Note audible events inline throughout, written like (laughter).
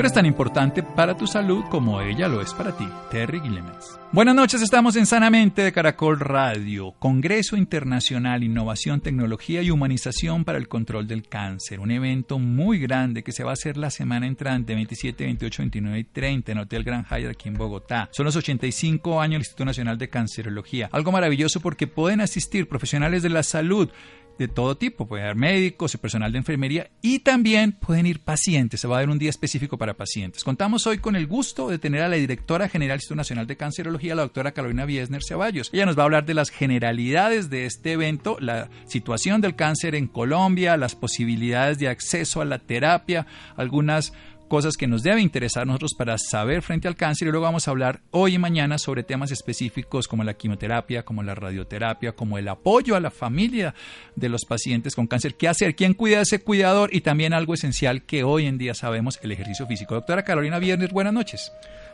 Tú eres tan importante para tu salud como ella lo es para ti. Terry Guillemets. Buenas noches, estamos en Sanamente de Caracol Radio, Congreso Internacional Innovación, Tecnología y Humanización para el Control del Cáncer, un evento muy grande que se va a hacer la semana entrante, 27, 28, 29 y 30 en Hotel Gran Hyatt aquí en Bogotá. Son los 85 años del Instituto Nacional de Cancerología. Algo maravilloso porque pueden asistir profesionales de la salud, de todo tipo, puede haber médicos y personal de enfermería y también pueden ir pacientes, se va a dar un día específico para pacientes. Contamos hoy con el gusto de tener a la directora general del Instituto Nacional de Cancerología, la doctora Carolina Viesner Ceballos. Ella nos va a hablar de las generalidades de este evento, la situación del cáncer en Colombia, las posibilidades de acceso a la terapia, algunas cosas que nos debe interesar a nosotros para saber frente al cáncer y luego vamos a hablar hoy y mañana sobre temas específicos como la quimioterapia, como la radioterapia, como el apoyo a la familia de los pacientes con cáncer, qué hacer, quién cuida a ese cuidador y también algo esencial que hoy en día sabemos, el ejercicio físico. Doctora Carolina Viernes, buenas noches.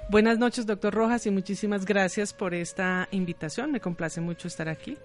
Buenas noches, doctor Rojas, y muchísimas gracias por esta invitación. Me complace mucho estar aquí.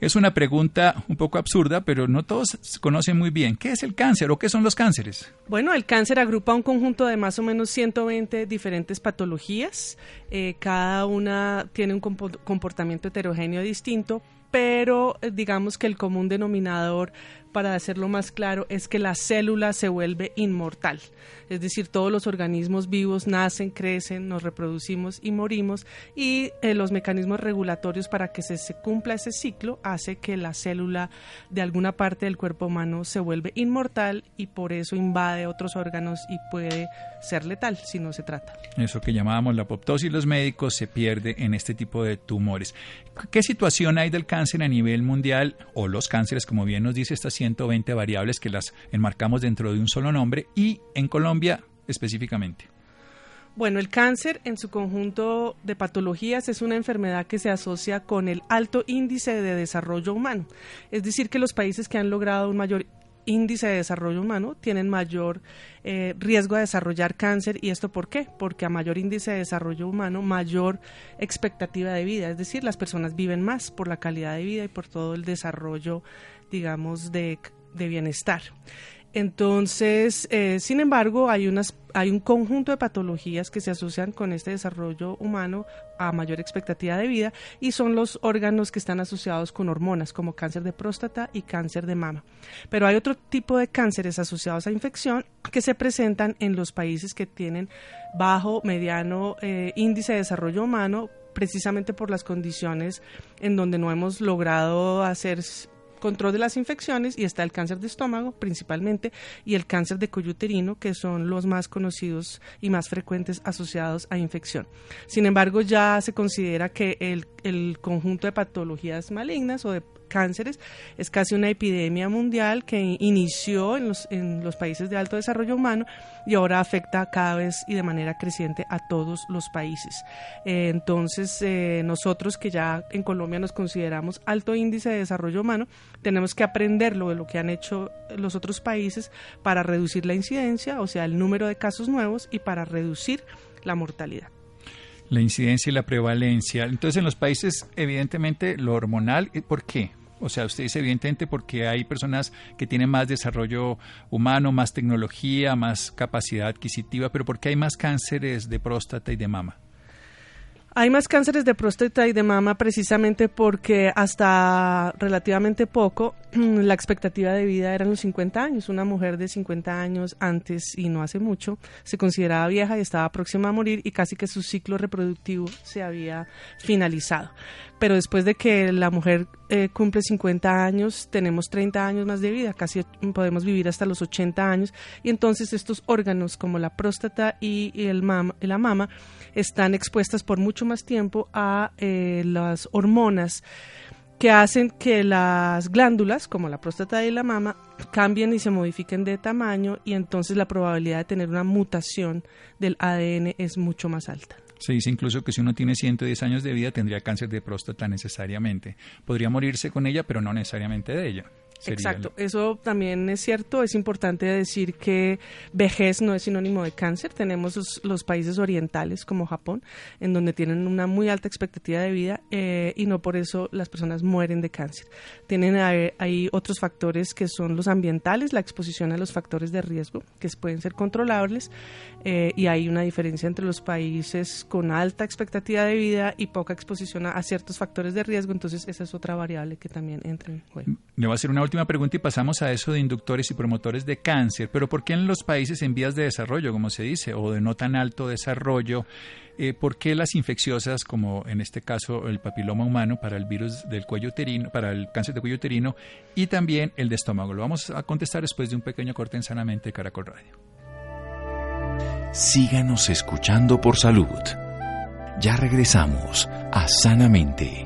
Es una pregunta un poco absurda, pero no todos conocen muy bien. ¿Qué es el cáncer o qué son los cánceres? Bueno, el cáncer agrupa un conjunto de más o menos 120 diferentes patologías. Eh, cada una tiene un comportamiento heterogéneo distinto, pero eh, digamos que el común denominador para hacerlo más claro, es que la célula se vuelve inmortal. Es decir, todos los organismos vivos nacen, crecen, nos reproducimos y morimos y eh, los mecanismos regulatorios para que se, se, cumpla ese ciclo hace que la célula de alguna parte del cuerpo humano se vuelve inmortal y por eso invade otros órganos y puede ser letal si no se trata. Eso que llamábamos la apoptosis los médicos se pierde en este tipo de tumores. ¿Qué situación hay del cáncer a nivel mundial o los cánceres, como bien nos dice esta ciencia? 120 variables que las enmarcamos dentro de un solo nombre y en Colombia específicamente. Bueno, el cáncer en su conjunto de patologías es una enfermedad que se asocia con el alto índice de desarrollo humano. Es decir, que los países que han logrado un mayor índice de desarrollo humano tienen mayor eh, riesgo de desarrollar cáncer. ¿Y esto por qué? Porque a mayor índice de desarrollo humano, mayor expectativa de vida. Es decir, las personas viven más por la calidad de vida y por todo el desarrollo, digamos, de, de bienestar. Entonces, eh, sin embargo, hay, unas, hay un conjunto de patologías que se asocian con este desarrollo humano a mayor expectativa de vida y son los órganos que están asociados con hormonas, como cáncer de próstata y cáncer de mama. Pero hay otro tipo de cánceres asociados a infección que se presentan en los países que tienen bajo, mediano eh, índice de desarrollo humano precisamente por las condiciones en donde no hemos logrado hacer control de las infecciones y está el cáncer de estómago principalmente y el cáncer de cuello uterino que son los más conocidos y más frecuentes asociados a infección. Sin embargo, ya se considera que el, el conjunto de patologías malignas o de cánceres es casi una epidemia mundial que inició en los, en los países de alto desarrollo humano y ahora afecta cada vez y de manera creciente a todos los países. Eh, entonces, eh, nosotros que ya en Colombia nos consideramos alto índice de desarrollo humano, tenemos que aprender lo de lo que han hecho los otros países para reducir la incidencia, o sea, el número de casos nuevos y para reducir la mortalidad la incidencia y la prevalencia. Entonces, en los países, evidentemente, lo hormonal, ¿por qué? O sea, usted dice evidentemente porque hay personas que tienen más desarrollo humano, más tecnología, más capacidad adquisitiva, pero ¿por qué hay más cánceres de próstata y de mama? Hay más cánceres de próstata y de mama precisamente porque hasta relativamente poco (clears throat) la expectativa de vida eran los 50 años. Una mujer de 50 años antes y no hace mucho se consideraba vieja y estaba próxima a morir y casi que su ciclo reproductivo se había finalizado. Pero después de que la mujer eh, cumple 50 años, tenemos 30 años más de vida, casi podemos vivir hasta los 80 años y entonces estos órganos como la próstata y, el la mama están expuestas por mucho más tiempo a eh, las hormonas que hacen que las glándulas, como la próstata y la mama, cambien y se modifiquen de tamaño y entonces la probabilidad de tener una mutación del ADN es mucho más alta. Se dice incluso que si uno tiene 110 años de vida tendría cáncer de próstata necesariamente. Podría morirse con ella, pero no necesariamente de ella. Exacto, eso también es cierto. Es importante decir que vejez no es sinónimo de cáncer. Tenemos los, países orientales como Japón, en donde tienen una muy alta expectativa de vida eh, y no por eso las personas mueren de cáncer. Tienen hay otros factores que son los ambientales, la exposición a los factores de riesgo, que pueden ser controlables, eh, y hay una diferencia entre los países con alta expectativa de vida y poca exposición a, ciertos factores de riesgo. Entonces, esa es otra variable que también entra en juego. Le voy a hacer una última pregunta y pasamos a eso de inductores y promotores de cáncer. Pero ¿por qué en los países en vías de desarrollo, como se dice, o de no tan alto desarrollo, eh, por qué las infecciosas, como en este caso el papiloma humano para el virus del cuello uterino, para el cáncer de cuello uterino, y también el de estómago? Lo vamos a contestar después de un pequeño corte en Sanamente Caracol Radio. Síganos escuchando por salud. Ya regresamos a Sanamente.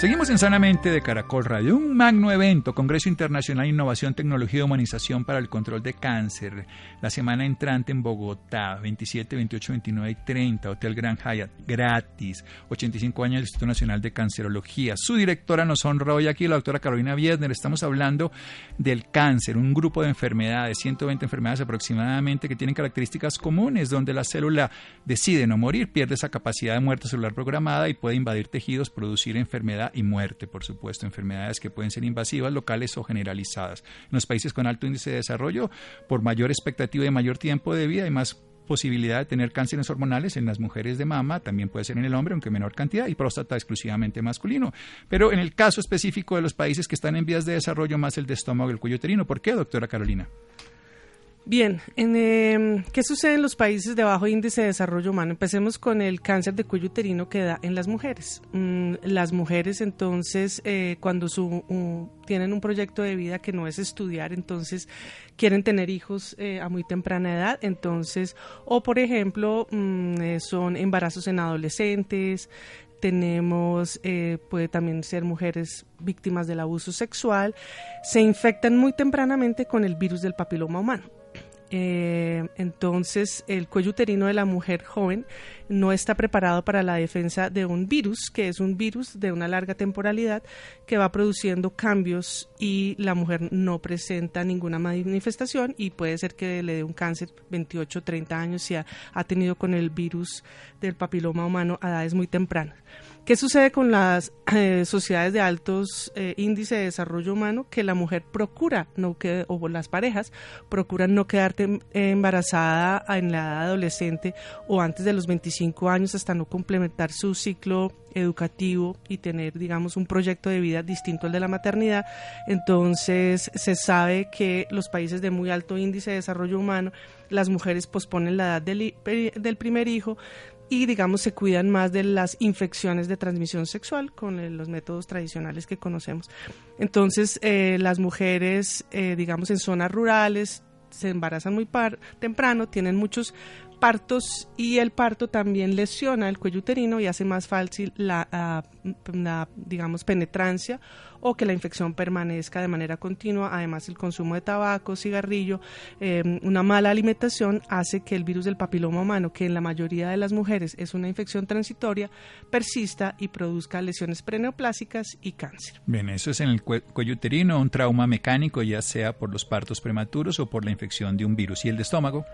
Seguimos en Sanamente de Caracol Radio, un magno evento, Congreso Internacional de Innovación, Tecnología y Humanización para el Control de Cáncer, la semana entrante en Bogotá, 27, 28, 29 y 30, Hotel Gran Hyatt, gratis, 85 años del Instituto Nacional de Cancerología. Su directora nos honra hoy aquí, la doctora Carolina Viesner. Estamos hablando del cáncer, un grupo de enfermedades, 120 enfermedades aproximadamente, que tienen características comunes, donde la célula decide no morir, pierde esa capacidad de muerte celular programada y puede invadir tejidos, producir enfermedad y muerte, por supuesto, enfermedades que pueden ser invasivas, locales o generalizadas. En los países con alto índice de desarrollo, por mayor expectativa y mayor tiempo de vida, hay más posibilidad de tener cánceres hormonales en las mujeres de mama, también puede ser en el hombre, aunque menor cantidad, y próstata exclusivamente masculino. Pero en el caso específico de los países que están en vías de desarrollo, más el de estómago y el cuello uterino. ¿Por qué, doctora Carolina? Bien, en, em, ¿qué sucede en los países de bajo índice de desarrollo humano? Empecemos con el cáncer de cuello uterino que da en las mujeres. Mm, las mujeres entonces, eh, cuando tienen un proyecto de vida que no es estudiar, entonces quieren tener hijos eh, a muy temprana edad, entonces, o por ejemplo, mm, eh, son embarazos en adolescentes, tenemos, puede también ser mujeres víctimas del abuso sexual, se infectan muy tempranamente con el virus del papiloma humano. Eh, entonces, el cuello uterino de la mujer joven no está preparado para la defensa de un virus, que es un virus de una larga temporalidad que va produciendo cambios y la mujer no presenta ninguna manifestación y puede ser que le dé un cáncer 28, 30 años si ha, ha tenido con el virus del papiloma humano a edades muy tempranas. ¿Qué sucede con las eh, sociedades de altos eh, índices de desarrollo humano? Que la mujer procura, no que, o las parejas, procuran no quedarte embarazada en la edad adolescente o antes de los 25 años hasta no complementar su ciclo educativo y tener, digamos, un proyecto de vida distinto al de la maternidad. Entonces, se sabe que los países de muy alto índice de desarrollo humano, las mujeres posponen la edad del, del primer hijo, y digamos se cuidan más de las infecciones de transmisión sexual con los métodos tradicionales que conocemos. Entonces eh, las mujeres, eh, digamos en zonas rurales, se embarazan muy temprano, tienen muchos partos y el parto también lesiona el cuello uterino y hace más fácil la, ah, la, digamos, penetrancia o que la infección permanezca de manera continua. Además, el consumo de tabaco, cigarrillo, em, una mala alimentación hace que el virus del papiloma humano, que en la mayoría de las mujeres es una infección transitoria, persista y produzca lesiones preneoplásicas y cáncer. Bien, eso es en el cuello uterino, un trauma mecánico, ya sea por los partos prematuros o por la infección de un virus. ¿Y el de estómago?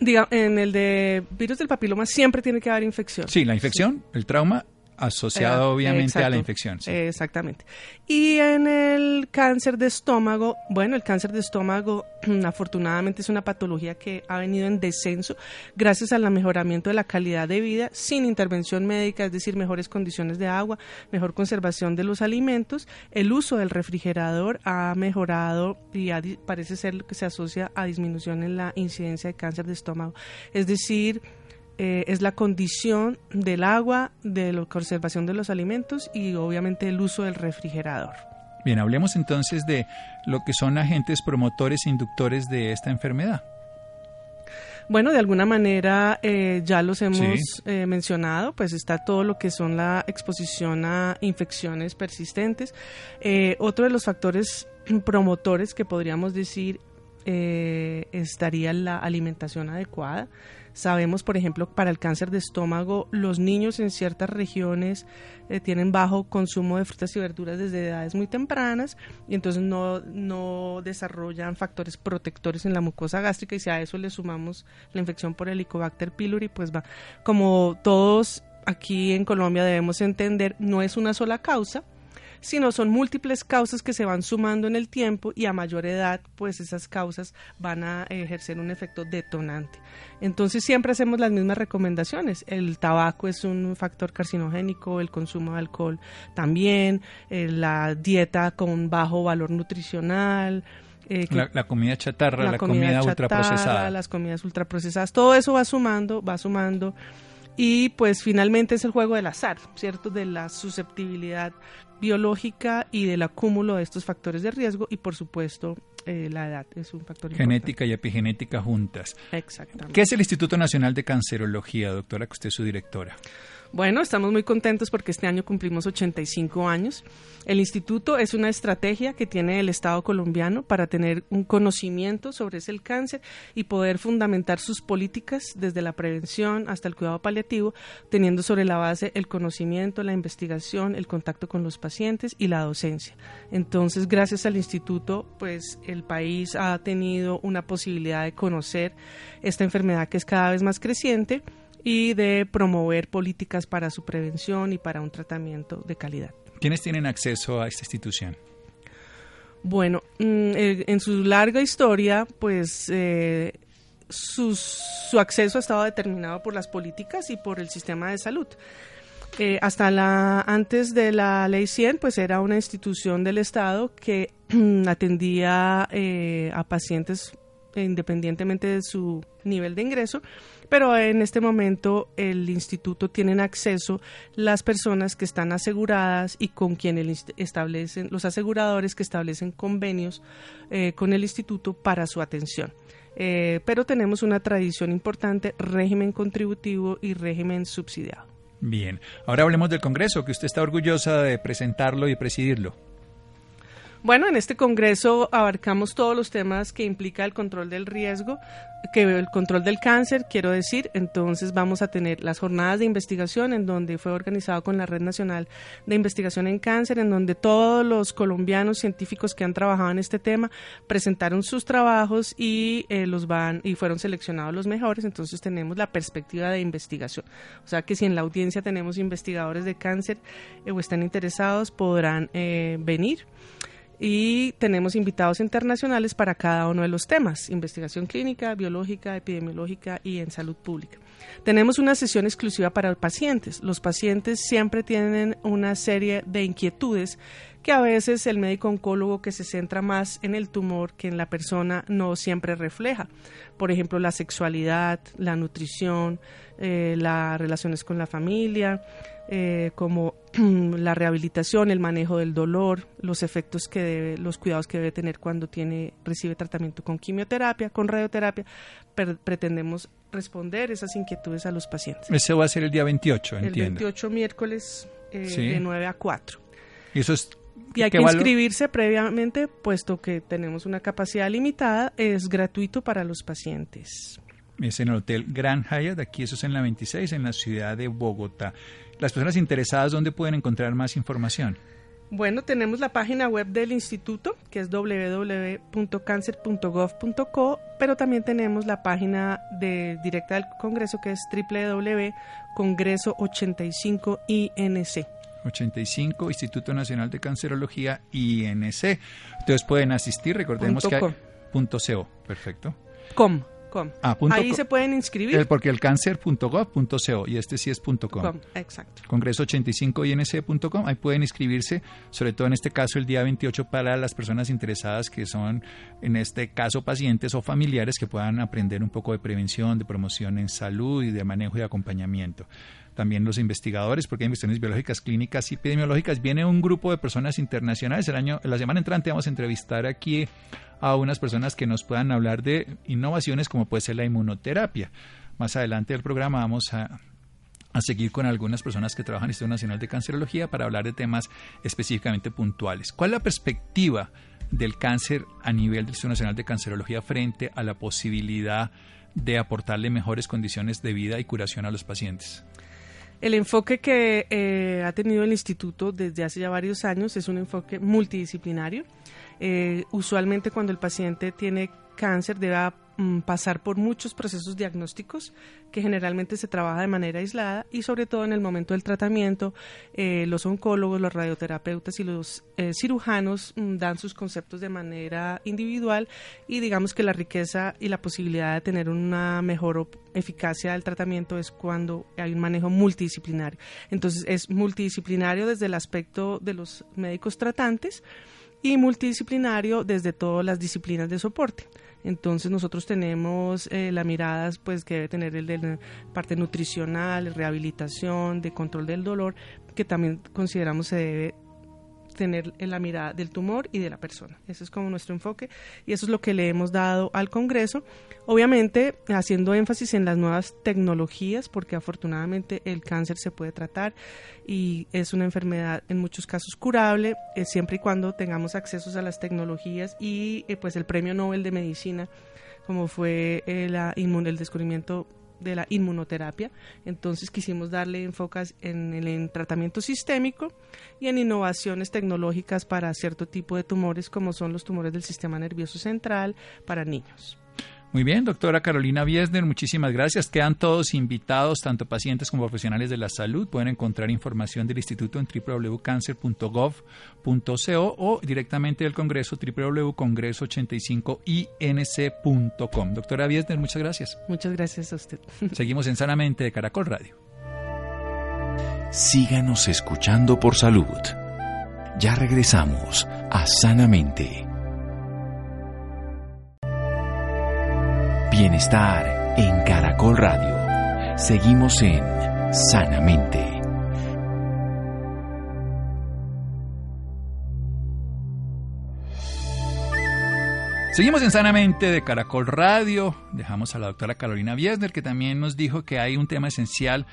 En el de virus del papiloma siempre tiene que haber infección. Sí, la infección, el trauma asociado obviamente a la infección. Exactamente. Y en el cáncer de estómago, bueno, el cáncer de estómago (clears throat) afortunadamente es una patología que ha venido en descenso gracias al mejoramiento de la calidad de vida sin intervención médica, es decir, mejores condiciones de agua, mejor conservación de los alimentos. El uso del refrigerador ha mejorado y parece ser que se asocia a disminución en la incidencia de cáncer de estómago. Es decir, eh, es la condición del agua, de la conservación de los alimentos y obviamente el uso del refrigerador. Bien, hablemos entonces de lo que son agentes promotores e inductores de esta enfermedad. Bueno, de alguna manera eh, ya los hemos eh, mencionado, pues está todo lo que son la exposición a infecciones persistentes. Eh, otro de los factores (clears throat) promotores que podríamos decir estaría la alimentación adecuada. Sabemos, por ejemplo, para el cáncer de estómago, los niños en ciertas regiones eh, tienen bajo consumo de frutas y verduras desde edades muy tempranas y entonces no, no desarrollan factores protectores en la mucosa gástrica y si a eso le sumamos la infección por Helicobacter pylori, pues va, como todos aquí en Colombia debemos entender, no es una sola causa, sino son múltiples causas que se van sumando en el tiempo y a mayor edad, pues esas causas van a ejercer un efecto detonante. Entonces siempre hacemos las mismas recomendaciones. El tabaco es un factor carcinogénico, el consumo de alcohol también, eh, la dieta con bajo valor nutricional, eh, la, comida chatarra, la, comida, ultraprocesada. Las comidas ultraprocesadas, todo eso va sumando, va sumando. Y pues finalmente es el juego del azar, ¿cierto? De la susceptibilidad biológica y del acúmulo de estos factores de riesgo y por supuesto eh, la edad es un factor Genética y epigenética juntas. Exactamente. ¿Qué es el Instituto Nacional de Cancerología, doctora, que usted es su directora? Bueno, estamos muy contentos porque este año cumplimos 85 años. El instituto es una estrategia que tiene el Estado colombiano para tener un conocimiento sobre ese cáncer y poder fundamentar sus políticas desde la prevención hasta el cuidado paliativo, teniendo sobre la base el conocimiento, la investigación, el contacto con los pacientes y la docencia. Entonces, gracias al instituto, pues el país ha tenido una posibilidad de conocer esta enfermedad que es cada vez más creciente y de promover políticas para su prevención y para un tratamiento de calidad. ¿Quiénes tienen acceso a esta institución? Bueno, mm, eh, en su larga historia, pues eh, su, acceso ha estado determinado por las políticas y por el sistema de salud. Eh, hasta la antes de la ley 100, pues era una institución del Estado que (clears throat) atendía a pacientes independientemente de su nivel de ingreso, pero en este momento el instituto tiene acceso las personas que están aseguradas y con quienes establecen los aseguradores que establecen convenios eh, con el instituto para su atención. Eh, pero tenemos una tradición importante, régimen contributivo y régimen subsidiado. Bien, ahora hablemos del Congreso, que usted está orgullosa de presentarlo y presidirlo. Bueno, en este congreso abarcamos todos los temas que implica el control del riesgo, que el control del cáncer, quiero decir. Entonces vamos a tener las jornadas de investigación en donde fue organizado con la Red Nacional de Investigación en Cáncer, en donde todos los colombianos científicos que han trabajado en este tema presentaron sus trabajos y eh, los van y fueron seleccionados los mejores. Entonces tenemos la perspectiva de investigación. O sea que si en la audiencia tenemos investigadores de cáncer eh, o están interesados, podrán eh, venir y tenemos invitados internacionales para cada uno de los temas, investigación clínica, biológica, epidemiológica y en salud pública. Tenemos una sesión exclusiva para pacientes. Los pacientes siempre tienen una serie de inquietudes que a veces el médico oncólogo que se centra más en el tumor que en la persona no siempre refleja. Por ejemplo, la sexualidad, la nutrición, eh, las relaciones con la familia, eh, como (clears throat) la rehabilitación, el manejo del dolor, los efectos que debe, los cuidados que debe tener cuando tiene, recibe tratamiento con quimioterapia, con radioterapia, pretendemos responder esas inquietudes a los pacientes. Ese va a ser el día 28, entiendo. El 28 miércoles eh, de 9 a 4. Y eso es y hay que inscribirse previamente, puesto que tenemos una capacidad limitada, es gratuito para los pacientes. Es en el Hotel Gran Hyatt, aquí eso es en la 26, en la ciudad de Bogotá. Las personas interesadas, ¿dónde pueden encontrar más información? Bueno, tenemos la página web del instituto, que es www.cancer.gov.co, pero también tenemos la página de directa del Congreso, que es www.congreso85inc. 85 Instituto Nacional de Cancerología INC. Entonces pueden asistir, recordemos que hay, punto .co, perfecto. Com. .com. Ah, Ahí se pueden inscribir. El, porque el cáncer.gov.co y este sí es .com. exacto. Congreso 85 inc.com. Ahí pueden inscribirse, sobre todo en este caso el día 28 para las personas interesadas que son, en este caso, pacientes o familiares que puedan aprender un poco de prevención, de promoción en salud y de manejo y acompañamiento también los investigadores, porque hay investigaciones biológicas, clínicas y epidemiológicas. Viene un grupo de personas internacionales. El año, la semana entrante vamos a entrevistar aquí a unas personas que nos puedan hablar de innovaciones como puede ser la inmunoterapia. Más adelante del programa vamos a, a seguir con algunas personas que trabajan en el Instituto Nacional de Cancerología para hablar de temas específicamente puntuales. ¿Cuál es la perspectiva del cáncer a nivel del Instituto Nacional de Cancerología frente a la posibilidad de aportarle mejores condiciones de vida y curación a los pacientes? El enfoque que eh, ha tenido el instituto desde hace ya varios años es un enfoque multidisciplinario. Eh, usualmente cuando el paciente tiene cáncer debe pasar por muchos procesos diagnósticos que generalmente se trabaja de manera aislada y sobre todo en el momento del tratamiento eh, los oncólogos, los radioterapeutas y los eh, cirujanos mm, dan sus conceptos de manera individual y digamos que la riqueza y la posibilidad de tener una mejor eficacia del tratamiento es cuando hay un manejo multidisciplinario. Entonces es multidisciplinario desde el aspecto de los médicos tratantes y multidisciplinario desde todas las disciplinas de soporte. Entonces nosotros tenemos eh, la mirada pues que debe tener el de la parte nutricional, rehabilitación, de control del dolor, que también consideramos se debe tener en la mirada del tumor y de la persona. Ese es como nuestro enfoque y eso es lo que le hemos dado al Congreso. Obviamente haciendo énfasis en las nuevas tecnologías porque afortunadamente el cáncer se puede tratar y es una enfermedad en muchos casos curable eh, siempre y cuando tengamos acceso a las tecnologías y eh, pues el Premio Nobel de Medicina como fue eh, la el descubrimiento de la inmunoterapia. Entonces quisimos darle enfocas en el tratamiento sistémico y en innovaciones tecnológicas para cierto tipo de tumores como son los tumores del sistema nervioso central para niños. Muy bien, doctora Carolina Biesner, muchísimas gracias. Quedan todos invitados, tanto pacientes como profesionales de la salud. Pueden encontrar información del instituto en www.cancer.gov.co o directamente del Congreso www.congreso85inc.com. Doctora Biesner, muchas gracias. Muchas gracias a usted. (laughs) Seguimos en Sanamente de Caracol Radio. Síganos escuchando por salud. Ya regresamos a Sanamente. Bienestar en Caracol Radio. Seguimos en Sanamente. Seguimos en Sanamente de Caracol Radio. Dejamos a la doctora Carolina Biesner, que también nos dijo que hay un tema esencial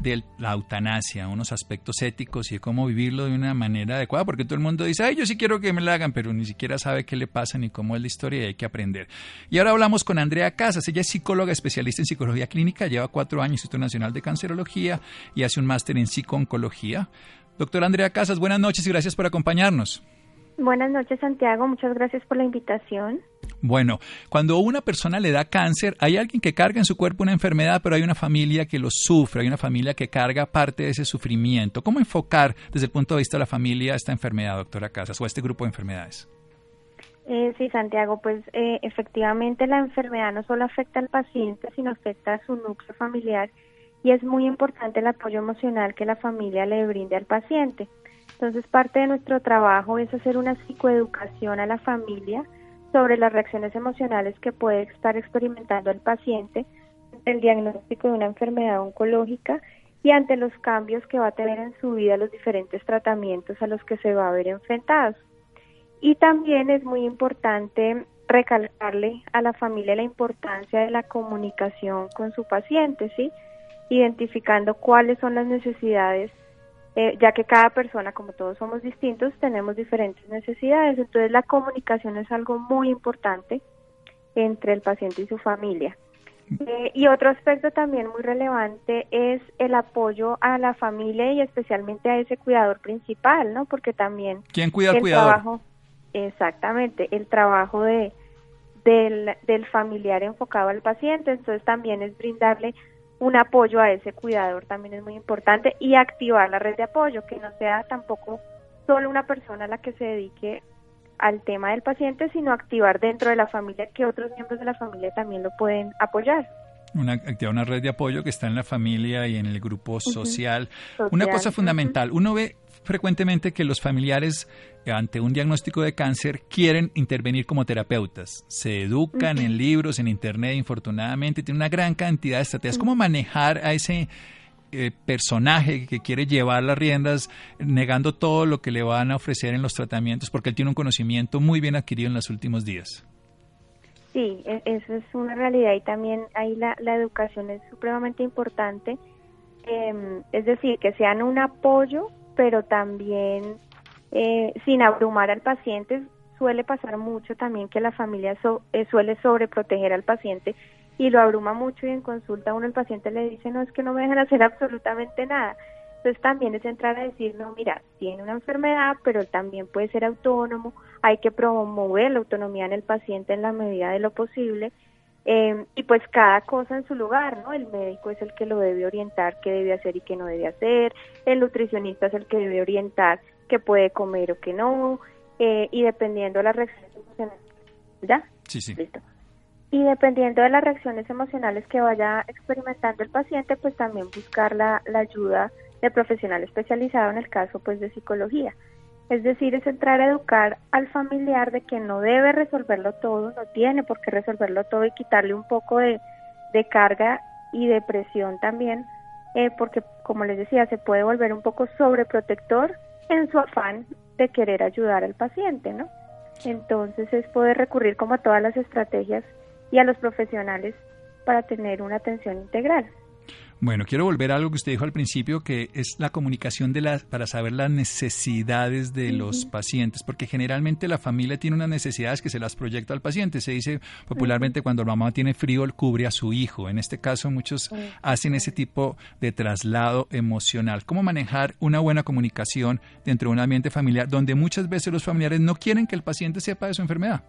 de la eutanasia, unos aspectos éticos y de cómo vivirlo de una manera adecuada, porque todo el mundo dice, ay, yo sí quiero que me la hagan, pero ni siquiera sabe qué le pasa ni cómo es la historia y hay que aprender. Y ahora hablamos con Andrea Casas, ella es psicóloga especialista en psicología clínica, lleva cuatro años en el Instituto Nacional de Cancerología y hace un máster en psicooncología. Doctora Andrea Casas, buenas noches y gracias por acompañarnos. Buenas noches, Santiago. Muchas gracias por la invitación. Bueno, cuando una persona le da cáncer, hay alguien que carga en su cuerpo una enfermedad, pero hay una familia que lo sufre, hay una familia que carga parte de ese sufrimiento. ¿Cómo enfocar desde el punto de vista de la familia esta enfermedad, doctora Casas, o este grupo de enfermedades? Eh, sí, Santiago, pues eh, efectivamente la enfermedad no solo afecta al paciente, sino afecta a su núcleo familiar y es muy importante el apoyo emocional que la familia le brinde al paciente. Entonces, parte de nuestro trabajo es hacer una psicoeducación a la familia sobre las reacciones emocionales que puede estar experimentando el paciente el diagnóstico de una enfermedad oncológica y ante los cambios que va a tener en su vida los diferentes tratamientos a los que se va a ver enfrentados. Y también es muy importante recalcarle a la familia la importancia de la comunicación con su paciente, ¿sí? Identificando cuáles son las necesidades eh, ya que cada persona, como todos somos distintos, tenemos diferentes necesidades. Entonces la comunicación es algo muy importante entre el paciente y su familia. Eh, y otro aspecto también muy relevante es el apoyo a la familia y especialmente a ese cuidador principal, ¿no? Porque también... ¿Quién cuida al cuidador? Trabajo, exactamente, el trabajo de, del, del familiar enfocado al paciente, entonces también es brindarle un apoyo a ese cuidador también es muy importante y activar la red de apoyo, que no sea tampoco solo una persona la que se dedique al tema del paciente, sino activar dentro de la familia que otros miembros de la familia también lo pueden apoyar una, activar una red de apoyo que está en la familia y en el grupo social. Una cosa fundamental, uno ve frecuentemente que los familiares ante un diagnóstico de cáncer quieren intervenir como terapeutas. Se educan en libros, en internet, infortunadamente, tienen una gran cantidad de estrategias. ¿Cómo manejar a ese eh, personaje que quiere llevar las riendas negando todo lo que le van a ofrecer en los tratamientos porque él tiene un conocimiento muy bien adquirido en los últimos días? Sí, e, eso es una realidad y también ahí la, educación es supremamente importante. Em, es decir, que sean un apoyo, pero también eh, sin abrumar al paciente. Suele pasar mucho también que la familia eh, suele sobreproteger al paciente y lo abruma mucho y en consulta uno el paciente le dice, no, es que no me dejan hacer (laughs) absolutamente nada. Entonces también es entrar a decir, no, mira, tiene una enfermedad, pero también puede ser autónomo, hay que promover la autonomía en el paciente en la medida de lo posible. Eh, y pues cada cosa en su lugar, ¿no? El médico es el que lo debe orientar qué debe hacer y qué no debe hacer, el nutricionista es el que debe orientar qué puede comer o qué no, eh, y dependiendo de las reacciones emocionales. ¿Ya? Sí, sí. Listo. Y dependiendo de las reacciones emocionales que vaya experimentando el paciente, pues también buscar la, la ayuda de profesional especializado en el caso pues de psicología. Es decir, es entrar a educar al familiar de que no debe resolverlo todo, no tiene por qué resolverlo todo y quitarle un poco de, carga y de presión también, eh, porque como les decía, se puede volver un poco sobreprotector en su afán de querer ayudar al paciente, ¿no? Entonces es poder recurrir como a todas las estrategias y a los profesionales para tener una atención integral. Bueno, quiero volver a algo que usted dijo al principio, que es la comunicación de las, para saber las necesidades de los pacientes, porque generalmente la familia tiene unas necesidades que se las proyecta al paciente. Se dice popularmente cuando la mamá tiene frío, él cubre a su hijo. En este caso, muchos hacen ese tipo de traslado emocional. ¿Cómo manejar una buena comunicación dentro de un ambiente familiar donde muchas veces los familiares no quieren que el paciente sepa de su enfermedad?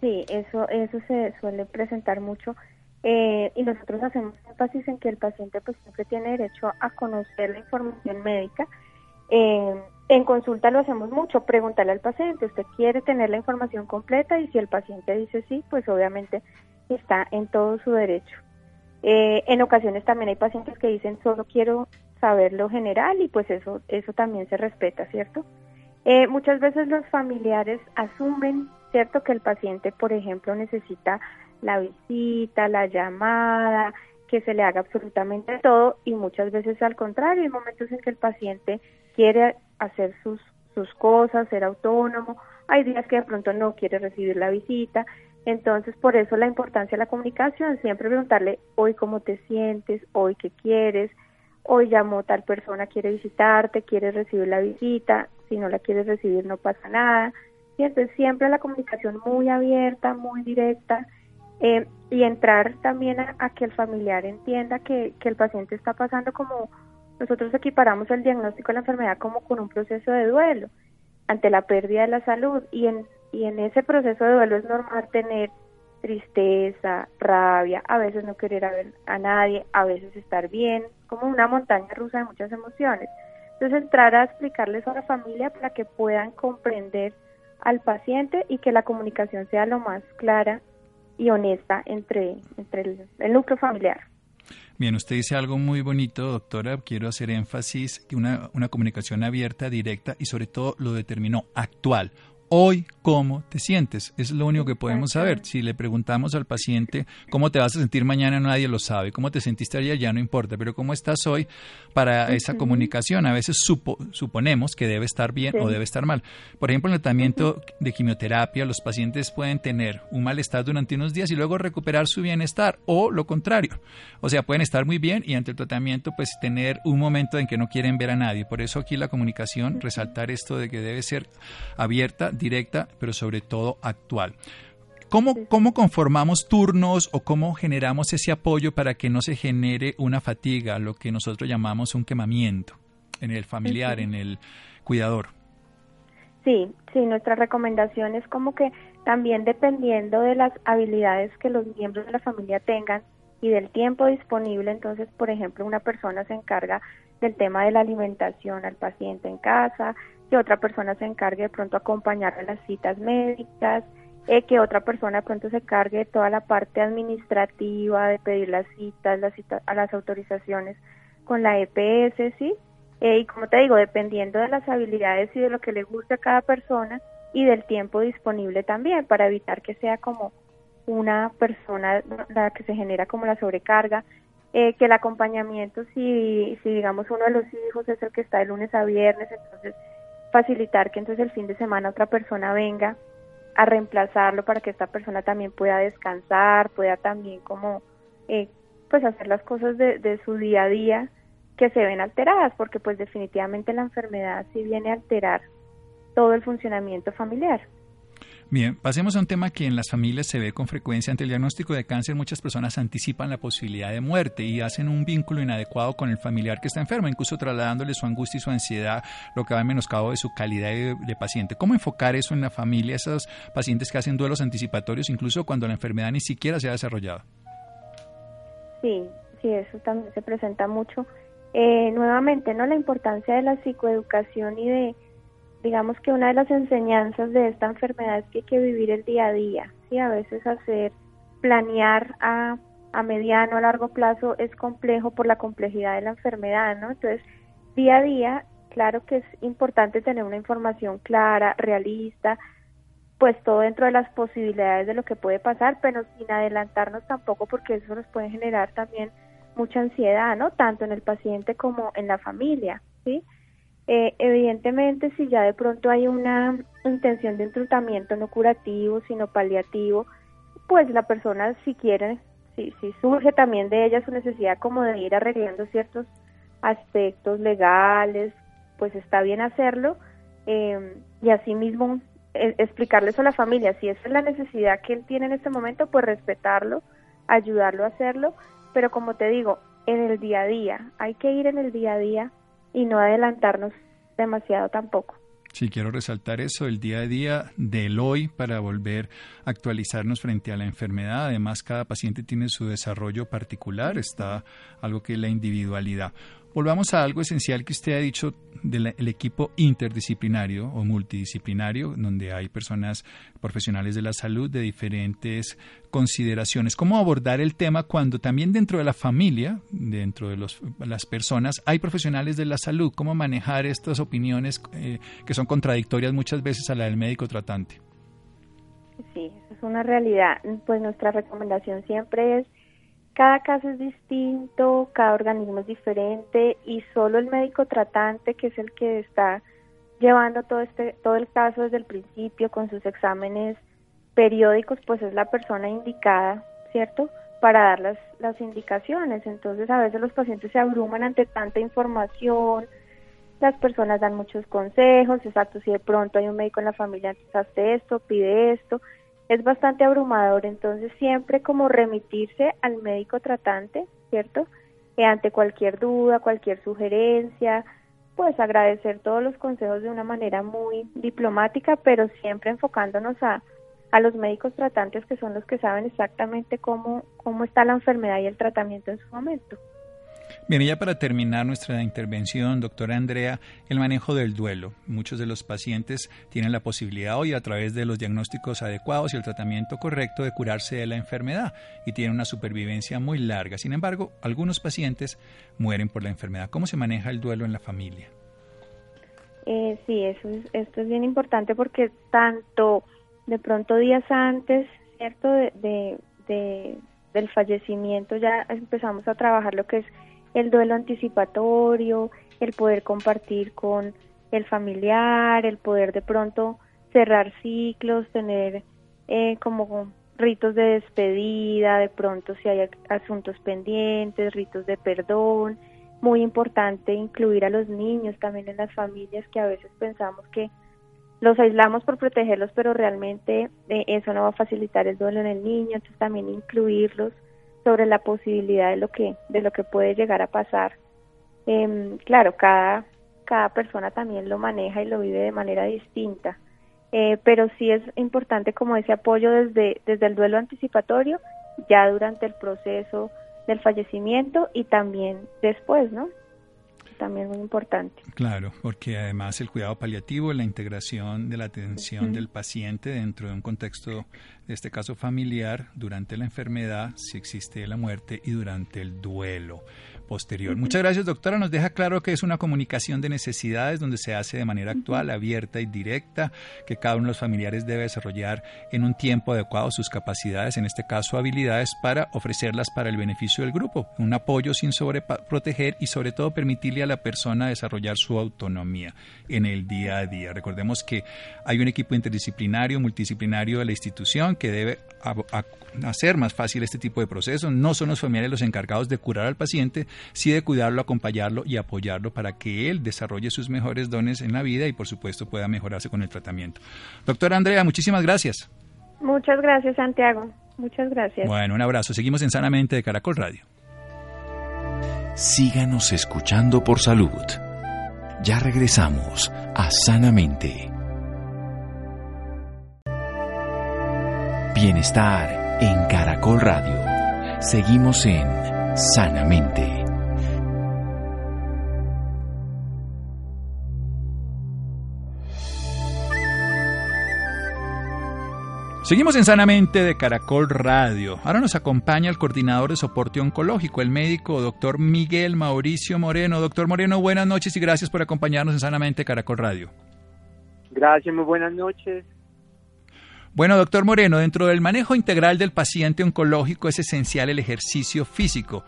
Sí, eso, eso se suele presentar mucho eh, y nosotros hacemos énfasis en que el paciente pues siempre tiene derecho a conocer la información médica. Eh, en consulta lo hacemos mucho, preguntarle al paciente, ¿usted quiere tener la información completa? Y si el paciente dice sí, pues obviamente está en todo su derecho. Eh, en ocasiones también hay pacientes que dicen solo quiero saber lo general y pues eso, eso también se respeta, ¿cierto? muchas veces los familiares asumen, ¿cierto? Que el paciente, por ejemplo, necesita la visita, la llamada, que se le haga absolutamente todo y muchas veces al contrario, hay momentos en que el paciente quiere hacer sus, sus cosas, ser autónomo, hay días que de pronto no quiere recibir la visita, entonces por eso la importancia de la comunicación, siempre preguntarle hoy cómo te sientes, hoy qué quieres, hoy llamó tal persona, quiere visitarte, quiere recibir la visita, si no la quieres recibir no pasa nada, entonces siempre la comunicación muy abierta, muy directa, eh, y entrar también a, que el familiar entienda que, el paciente está pasando como nosotros equiparamos el diagnóstico de la enfermedad como con un proceso de duelo ante la pérdida de la salud y en, y en ese proceso de duelo es normal tener tristeza, rabia, a veces no querer ver a nadie, a veces estar bien, como una montaña rusa de muchas emociones. Entonces entrar a explicarles a la familia para que puedan comprender al paciente y que la comunicación sea lo más clara y honesta entre, entre el, núcleo familiar. Bien, usted dice algo muy bonito, doctora. Quiero hacer énfasis que una, una comunicación abierta, directa y sobre todo lo determinó actual hoy cómo te sientes. Es lo único que podemos saber. Si le preguntamos al paciente cómo te vas a sentir mañana, nadie lo sabe. Cómo te sentiste ayer ya no importa, pero cómo estás hoy para esa comunicación. A veces suponemos que debe estar bien o debe estar mal. Por ejemplo, en el tratamiento de quimioterapia, los pacientes pueden tener un malestar durante unos días y luego recuperar su bienestar o lo contrario. O sea, pueden estar muy bien y ante el tratamiento pues tener un momento en que no quieren ver a nadie. Por eso aquí la comunicación, resaltar esto de que debe ser abierta, directa, pero sobre todo actual. ¿Cómo, ¿Cómo, conformamos turnos o cómo generamos ese apoyo para que no se genere una fatiga, lo que nosotros llamamos un quemamiento en el familiar, en el cuidador? Sí, sí, nuestra recomendación es como que también dependiendo de las habilidades que los miembros de la familia tengan y del tiempo disponible, entonces, por ejemplo, una persona se encarga del tema de la alimentación al paciente en casa, que otra persona se encargue de pronto acompañar a las citas médicas, eh, que otra persona de pronto se cargue de toda la parte administrativa, de pedir las citas, las citas a las autorizaciones con la EPS, ¿sí? Eh, y como te digo, dependiendo de las habilidades y de lo que le guste a cada persona y del tiempo disponible también, para evitar que sea como una persona la que se genera como la sobrecarga, eh, que el acompañamiento, si, si digamos uno de los hijos es el que está de lunes a viernes, entonces facilitar que entonces el fin de semana otra persona venga a reemplazarlo para que esta persona también pueda descansar, pueda también como eh, pues hacer las cosas de, de su día a día que se ven alteradas, porque pues definitivamente la enfermedad sí viene a alterar todo el funcionamiento familiar. Bien, pasemos a un tema que en las familias se ve con frecuencia. Ante el diagnóstico de cáncer, muchas personas anticipan la posibilidad de muerte y hacen un vínculo inadecuado con el familiar que está enfermo, incluso trasladándole su angustia y su ansiedad, lo que va en menoscabo de su calidad de, paciente. ¿Cómo enfocar eso en la familia, esos pacientes que hacen duelos anticipatorios, incluso cuando la enfermedad ni siquiera se ha desarrollado? Sí, sí, eso también se presenta mucho. Eh, nuevamente, ¿no? La importancia de la psicoeducación y de digamos que una de las enseñanzas de esta enfermedad es que hay que vivir el día a día, ¿sí? A veces hacer, planear a, a mediano, a largo plazo es complejo por la complejidad de la enfermedad, ¿no? Entonces, día a día, claro que es importante tener una información clara, realista, pues todo dentro de las posibilidades de lo que puede pasar, pero sin adelantarnos tampoco porque eso nos puede generar también mucha ansiedad, ¿no? Tanto en el paciente como en la familia, ¿sí? Eh, evidentemente, si ya de pronto hay una intención de un tratamiento no curativo, sino paliativo, pues la persona si quiere, si, si surge también de ella su necesidad como de ir arreglando ciertos aspectos legales, pues está bien hacerlo eh, y asimismo eh, explicarle eso a la familia, si esa es la necesidad que él tiene en este momento, pues respetarlo, ayudarlo a hacerlo, pero como te digo, en el día a día, hay que ir en el día a día y no adelantarnos demasiado tampoco. Sí, quiero resaltar eso, el día a día del hoy para volver a actualizarnos frente a la enfermedad. Además, cada paciente tiene su desarrollo particular, está algo que es la individualidad. Volvamos a algo esencial que usted ha dicho del equipo interdisciplinario o multidisciplinario, donde hay personas profesionales de la salud de diferentes consideraciones. ¿Cómo abordar el tema cuando también dentro de la familia, dentro de los, las personas, hay profesionales de la salud? ¿Cómo manejar estas opiniones eh, que son contradictorias muchas veces a la del médico tratante? Sí, es una realidad. Pues nuestra recomendación siempre es cada caso es distinto, cada organismo es diferente y solo el médico tratante, que es el que está llevando todo este todo el caso desde el principio con sus exámenes periódicos, pues es la persona indicada, ¿cierto? Para dar las, las indicaciones. Entonces, a veces los pacientes se abruman ante tanta información, las personas dan muchos consejos, exacto, si de pronto hay un médico en la familia, entonces hace esto, pide esto, es bastante abrumador, entonces siempre como remitirse al médico tratante, ¿cierto? que ante cualquier duda, cualquier sugerencia, pues agradecer todos los consejos de una manera muy diplomática, pero siempre enfocándonos a, a los médicos tratantes que son los que saben exactamente cómo, cómo está la enfermedad y el tratamiento en su momento. Bien, y ya para terminar nuestra intervención, doctora Andrea, el manejo del duelo. Muchos de los pacientes tienen la posibilidad hoy, a través de los diagnósticos adecuados y el tratamiento correcto, de curarse de la enfermedad y tienen una supervivencia muy larga. Sin embargo, algunos pacientes mueren por la enfermedad. ¿Cómo se maneja el duelo en la familia? Eh, sí, eso esto es bien importante porque tanto de pronto días antes, ¿cierto? de, de, del fallecimiento ya empezamos a trabajar lo que es el duelo anticipatorio, el poder compartir con el familiar, el poder de pronto cerrar ciclos, tener eh, como ritos de despedida, de pronto si hay asuntos pendientes, ritos de perdón. Muy importante incluir a los niños también en las familias que a veces pensamos que los aislamos por protegerlos, pero realmente eh, eso no va a facilitar el duelo en el niño, entonces también incluirlos sobre la posibilidad de lo que de lo que puede llegar a pasar. Eh, claro cada cada persona también lo maneja y lo vive de manera distinta. Eh, pero sí es importante como ese apoyo desde desde el duelo anticipatorio ya durante el proceso del fallecimiento y también después no también muy importante. Claro, porque además el cuidado paliativo, la integración de la atención del paciente dentro de un contexto, de este caso familiar, durante la enfermedad, si existe la muerte y durante el duelo posterior. Muchas gracias, doctora. Nos deja claro que es una comunicación de necesidades donde se hace de manera actual, abierta y directa, que cada uno de los familiares debe desarrollar en un tiempo adecuado sus capacidades, en este caso habilidades, para ofrecerlas para el beneficio del grupo. Un apoyo sin sobreproteger y sobre todo permitirle a la persona desarrollar su autonomía en el día a día. Recordemos que hay un equipo interdisciplinario, multidisciplinario de la institución que debe hacer más fácil este tipo de procesos. No son los familiares los encargados de curar al paciente, sí de cuidarlo, acompañarlo y apoyarlo para que él desarrolle sus mejores dones en la vida y por supuesto pueda mejorarse con el tratamiento. Doctora Andrea, muchísimas gracias. Muchas gracias, Santiago. Muchas gracias. Bueno, un abrazo. Seguimos en Sanamente de Caracol Radio. Síganos escuchando por salud. Ya regresamos a Sanamente. Bienestar en Caracol Radio. Seguimos en Sanamente. Seguimos en Sanamente de Caracol Radio. Ahora nos acompaña el coordinador de soporte oncológico, el médico doctor Miguel Mauricio Moreno. Doctor Moreno, buenas noches y gracias por acompañarnos en Sanamente Caracol Radio. Gracias, muy buenas noches. Bueno, doctor Moreno, dentro del manejo integral del paciente oncológico es esencial el ejercicio físico.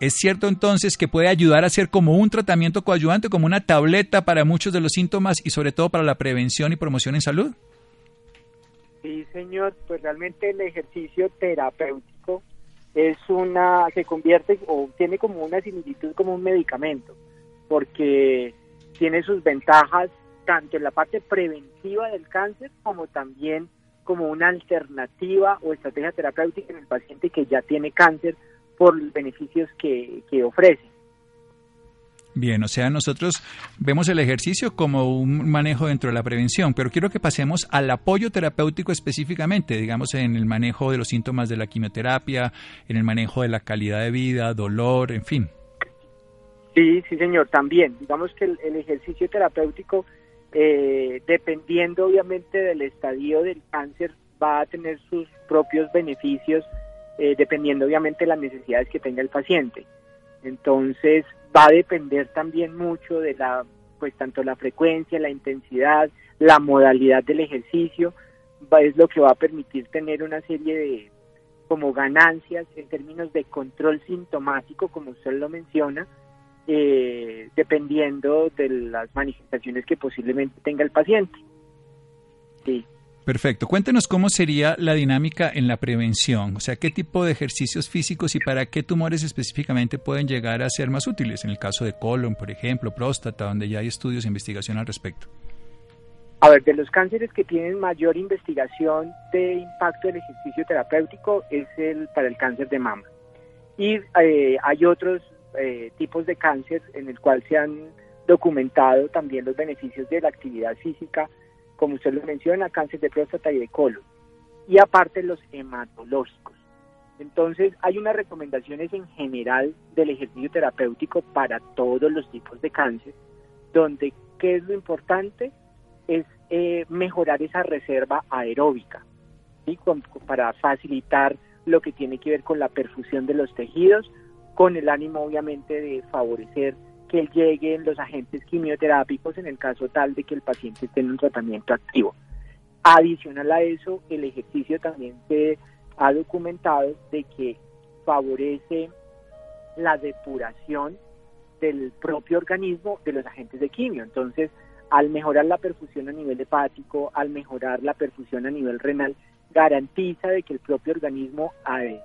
¿Es cierto entonces que puede ayudar a ser como un tratamiento coadyuvante, como una tableta para muchos de los síntomas y sobre todo para la prevención y promoción en salud? Sí, señor, pues realmente el ejercicio terapéutico es una, se convierte o tiene como una similitud como un medicamento, porque tiene sus ventajas tanto en la parte preventiva del cáncer como también como una alternativa o estrategia terapéutica en el paciente que ya tiene cáncer por los beneficios que, que ofrece. Bien, o sea, nosotros vemos el ejercicio como un manejo dentro de la prevención, pero quiero que pasemos al apoyo terapéutico específicamente, digamos, en el manejo de los síntomas de la quimioterapia, en el manejo de la calidad de vida, dolor, en fin. Sí, sí, señor, también. Digamos que el, ejercicio terapéutico, eh, dependiendo obviamente del estadio del cáncer, va a tener sus propios beneficios, eh, dependiendo obviamente de las necesidades que tenga el paciente. Entonces, va a depender también mucho de la, pues tanto la frecuencia, la intensidad, la modalidad del ejercicio, es lo que va a permitir tener una serie de como ganancias en términos de control sintomático, como usted lo menciona, eh, dependiendo de las manifestaciones que posiblemente tenga el paciente. Sí. Perfecto. Cuéntenos cómo sería la dinámica en la prevención, o sea, qué tipo de ejercicios físicos y para qué tumores específicamente pueden llegar a ser más útiles, en el caso de colon, por ejemplo, próstata, donde ya hay estudios e investigación al respecto. A ver, de los cánceres que tienen mayor investigación de impacto del ejercicio terapéutico es el para el cáncer de mama. Y eh, hay otros eh, tipos de cáncer en el cual se han documentado también los beneficios de la actividad física como usted lo menciona, cáncer de próstata y de colon, y aparte los hematológicos. Entonces, hay unas recomendaciones en general del ejercicio terapéutico para todos los tipos de cáncer, donde, ¿qué es lo importante? Es eh, mejorar esa reserva aeróbica, para facilitar lo que tiene que ver con la perfusión de los tejidos, con el ánimo, obviamente, de favorecer que lleguen los agentes quimioterápicos en el caso tal de que el paciente esté en un tratamiento activo. Adicional a eso, el ejercicio también se ha documentado de que favorece la depuración del propio organismo de los agentes de quimio. Entonces, al mejorar la perfusión a nivel hepático, al mejorar la perfusión a nivel renal, garantiza de que el propio organismo eh,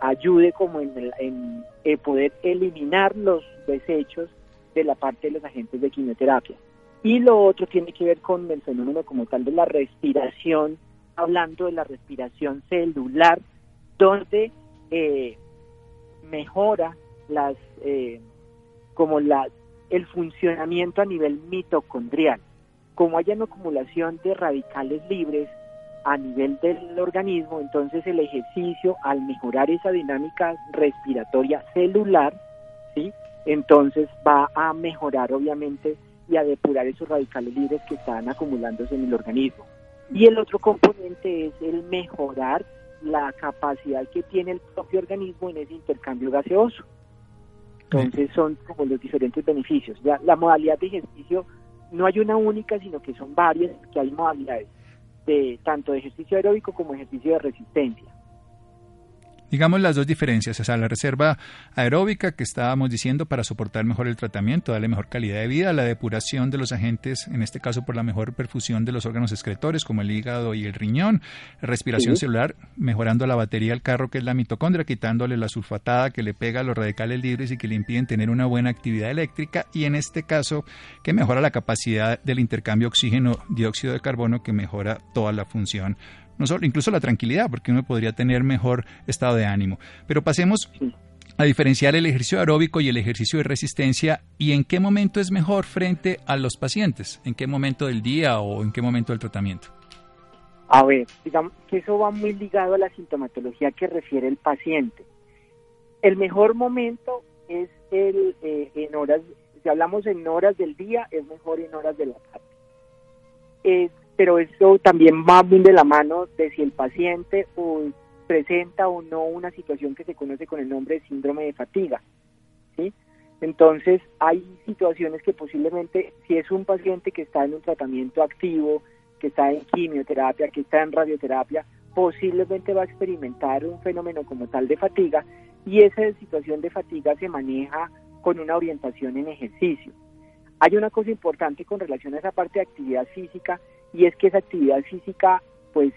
ayude como en, en eh, poder eliminar los desechos de la parte de los agentes de quimioterapia. Y lo otro tiene que ver con el fenómeno como tal de la respiración, hablando de la respiración celular, donde eh, mejora las eh, como la, el funcionamiento a nivel mitocondrial. Como haya una acumulación de radicales libres a nivel del organismo, entonces el ejercicio al mejorar esa dinámica respiratoria celular, ¿sí? Entonces va a mejorar obviamente y a depurar esos radicales libres que están acumulándose en el organismo. Y el otro componente es el mejorar la capacidad que tiene el propio organismo en ese intercambio gaseoso. Entonces son como los diferentes beneficios. Ya, la modalidad de ejercicio no hay una única, sino que son varias, que hay modalidades de tanto de ejercicio aeróbico como ejercicio de resistencia digamos las dos diferencias, o sea, la reserva aeróbica que estábamos diciendo para soportar mejor el tratamiento, darle mejor calidad de vida, la depuración de los agentes, en este caso por la mejor perfusión de los órganos excretores como el hígado y el riñón, respiración celular, mejorando la batería del carro que es la mitocondria, quitándole la sulfatada que le pega a los radicales libres y que le impiden tener una buena actividad eléctrica. Y en este caso que mejora la capacidad del intercambio oxígeno-dióxido de carbono que mejora toda la función no solo, incluso la tranquilidad, porque uno podría tener mejor estado de ánimo. Pero pasemos a diferenciar el ejercicio aeróbico y el ejercicio de resistencia y en qué momento es mejor frente a los pacientes, en qué momento del día o en qué momento del tratamiento. A ver, digamos que eso va muy ligado a la sintomatología que refiere el paciente. El mejor momento es el eh, en horas, si hablamos en horas del día, es mejor en horas de la tarde. Pero eso también va muy de la mano de si el paciente presenta o no una situación que se conoce con el nombre de síndrome de fatiga. ¿sí? Entonces, hay situaciones que posiblemente, si es un paciente que está en un tratamiento activo, que está en quimioterapia, que está en radioterapia, posiblemente va a experimentar un fenómeno como tal de fatiga y esa situación de fatiga se maneja con una orientación en ejercicio. Hay una cosa importante con relación a esa parte de actividad física y es que esa actividad física pues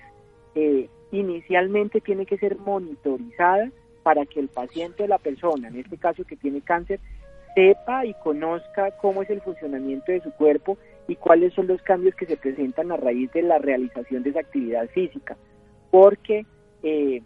eh, inicialmente tiene que ser monitorizada para que el paciente o la persona, en este caso que tiene cáncer, sepa y conozca cómo es el funcionamiento de su cuerpo y cuáles son los cambios que se presentan a raíz de la realización de esa actividad física. Porque eh,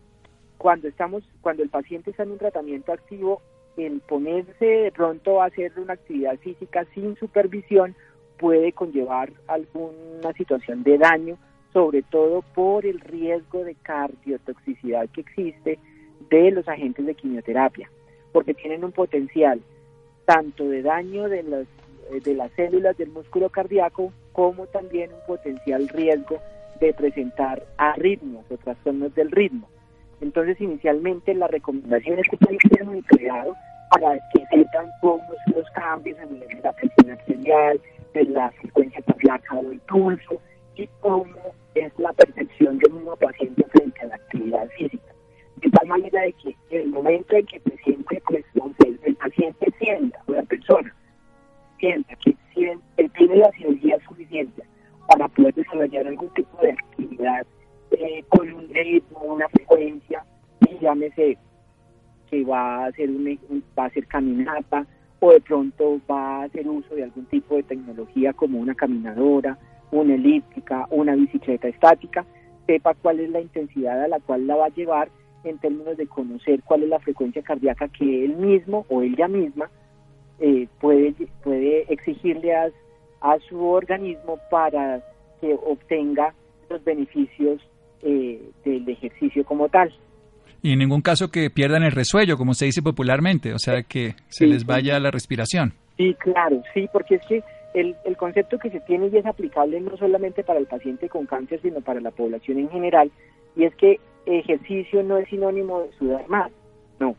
cuando estamos, cuando el paciente está en un tratamiento activo, el ponerse pronto a hacer una actividad física sin supervisión puede conllevar alguna situación de daño, sobre todo por el riesgo de cardiotoxicidad que existe de los agentes de quimioterapia, porque tienen un potencial tanto de daño de las, eh, de las células del músculo cardíaco como también un potencial riesgo de presentar arritmias o trastornos del ritmo. Entonces, inicialmente la recomendación es que tienen que ser monitoreados para que sepan cómo son los cambios en la presión arterial, de la frecuencia cardíaca o el pulso y cómo es la percepción del mismo paciente frente a la actividad física. De tal manera de que en el momento en que el paciente, pues, el, paciente sienta, o la persona sienta que él tiene la cirugía suficiente para poder desarrollar algún tipo de actividad eh, con un ritmo, una frecuencia, y llámese que va a hacer un, va a hacer caminata, o de pronto va a hacer uso de algún tipo de tecnología como una caminadora, una elíptica, una bicicleta estática, sepa cuál es la intensidad a la cual la va a llevar en términos de conocer cuál es la frecuencia cardíaca que él mismo o ella misma eh, puede, puede exigirle a, a, su organismo para que obtenga los beneficios eh, del ejercicio como tal y en ningún caso que pierdan el resuello, como se dice popularmente, o sea, que se les vaya la respiración. Sí, claro, sí, porque es que el, el concepto que se tiene y es aplicable no solamente para el paciente con cáncer, sino para la población en general, y es que ejercicio no es sinónimo de sudar más, no.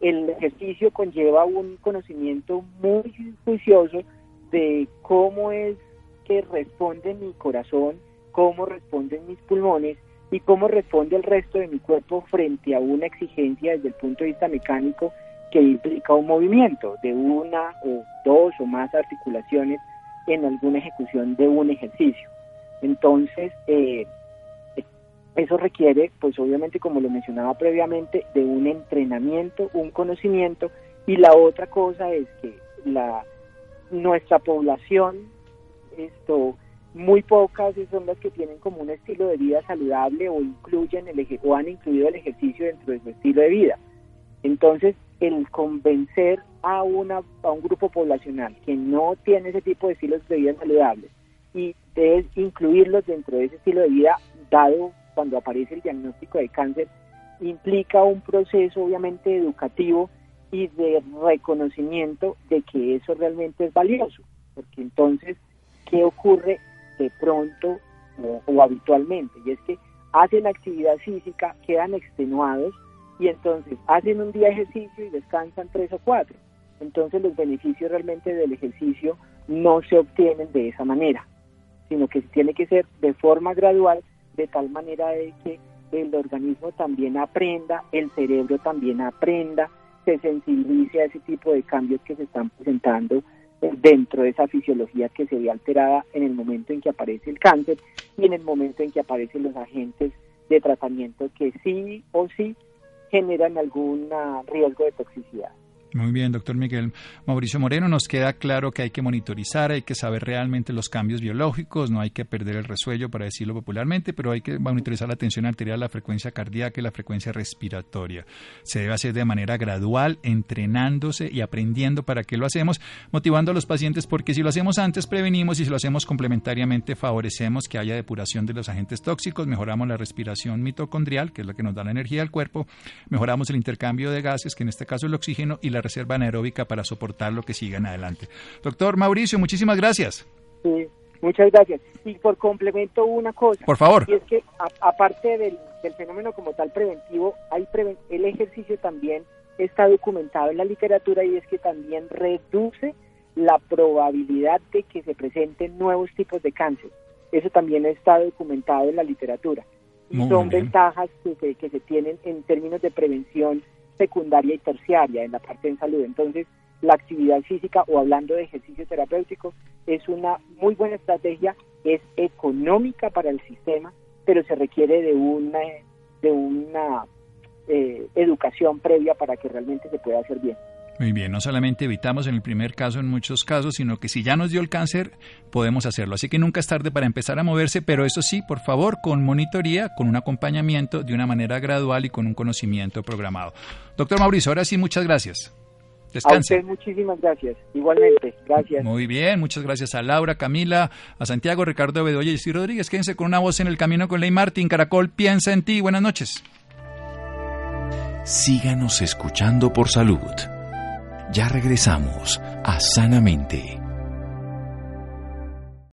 El ejercicio conlleva un conocimiento muy juicioso de cómo es que responde mi corazón, cómo responden mis pulmones y cómo responde el resto de mi cuerpo frente a una exigencia desde el punto de vista mecánico que implica un movimiento de una o dos o más articulaciones en alguna ejecución de un ejercicio. Entonces, eh, eso requiere, pues obviamente, como lo mencionaba previamente, de un entrenamiento, un conocimiento, y la otra cosa es que la nuestra población esto muy pocas son las que tienen como un estilo de vida saludable o incluyen el o han incluido el ejercicio dentro de su estilo de vida. Entonces, el convencer a una a un grupo poblacional que no tiene ese tipo de estilos de vida saludables y de incluirlos dentro de ese estilo de vida dado cuando aparece el diagnóstico de cáncer implica un proceso obviamente educativo y de reconocimiento de que eso realmente es valioso, porque entonces, ¿qué ocurre de pronto o, habitualmente? Y es que hacen actividad física, quedan extenuados y entonces hacen un día ejercicio y descansan tres o cuatro. Entonces los beneficios realmente del ejercicio no se obtienen de esa manera, sino que tiene que ser de forma gradual, de tal manera de que el organismo también aprenda, el cerebro también aprenda, se sensibilice a ese tipo de cambios que se están presentando dentro de esa fisiología que se ve alterada en el momento en que aparece el cáncer y en el momento en que aparecen los agentes de tratamiento que sí o sí generan algún riesgo de toxicidad. Muy bien, doctor Miguel Mauricio Moreno, nos queda claro que hay que monitorizar, hay que saber realmente los cambios biológicos, no hay que perder el resuello, para decirlo popularmente, pero hay que monitorizar la tensión arterial, la frecuencia cardíaca y la frecuencia respiratoria. Se debe hacer de manera gradual, entrenándose y aprendiendo para qué lo hacemos, motivando a los pacientes, porque si lo hacemos antes prevenimos y si lo hacemos complementariamente favorecemos que haya depuración de los agentes tóxicos, mejoramos la respiración mitocondrial, que es la que nos da la energía al cuerpo, mejoramos el intercambio de gases, que en este caso es el oxígeno, y la reserva anaeróbica para soportar lo que sigan adelante. Doctor Mauricio, muchísimas gracias. Sí, muchas gracias. Y por complemento una cosa. Por favor. Y es que aparte del, fenómeno como tal preventivo, hay el ejercicio también está documentado en la literatura y es que también reduce la probabilidad de que se presenten nuevos tipos de cáncer. Eso también está documentado en la literatura. Y son ventajas que que se tienen en términos de prevención secundaria y terciaria en la parte de salud. Entonces, la actividad física o hablando de ejercicio terapéutico es una muy buena estrategia, es económica para el sistema, pero se requiere de una, de una eh, educación previa para que realmente se pueda hacer bien. Muy bien, no solamente evitamos en el primer caso, en muchos casos, sino que si ya nos dio el cáncer, podemos hacerlo. Así que nunca es tarde para empezar a moverse, pero eso sí, por favor, con monitoría, con un acompañamiento de una manera gradual y con un conocimiento programado. Doctor Mauricio, ahora sí, muchas gracias. Descanse. A usted muchísimas gracias. Igualmente, gracias. Muy bien, muchas gracias a Laura, Camila, a Santiago, Ricardo Bedoya y Luis Rodríguez. Quédense con una voz en el camino con Ley Martín. Caracol, piensa en ti. Buenas noches. Síganos escuchando por salud. Ya regresamos a Sanamente.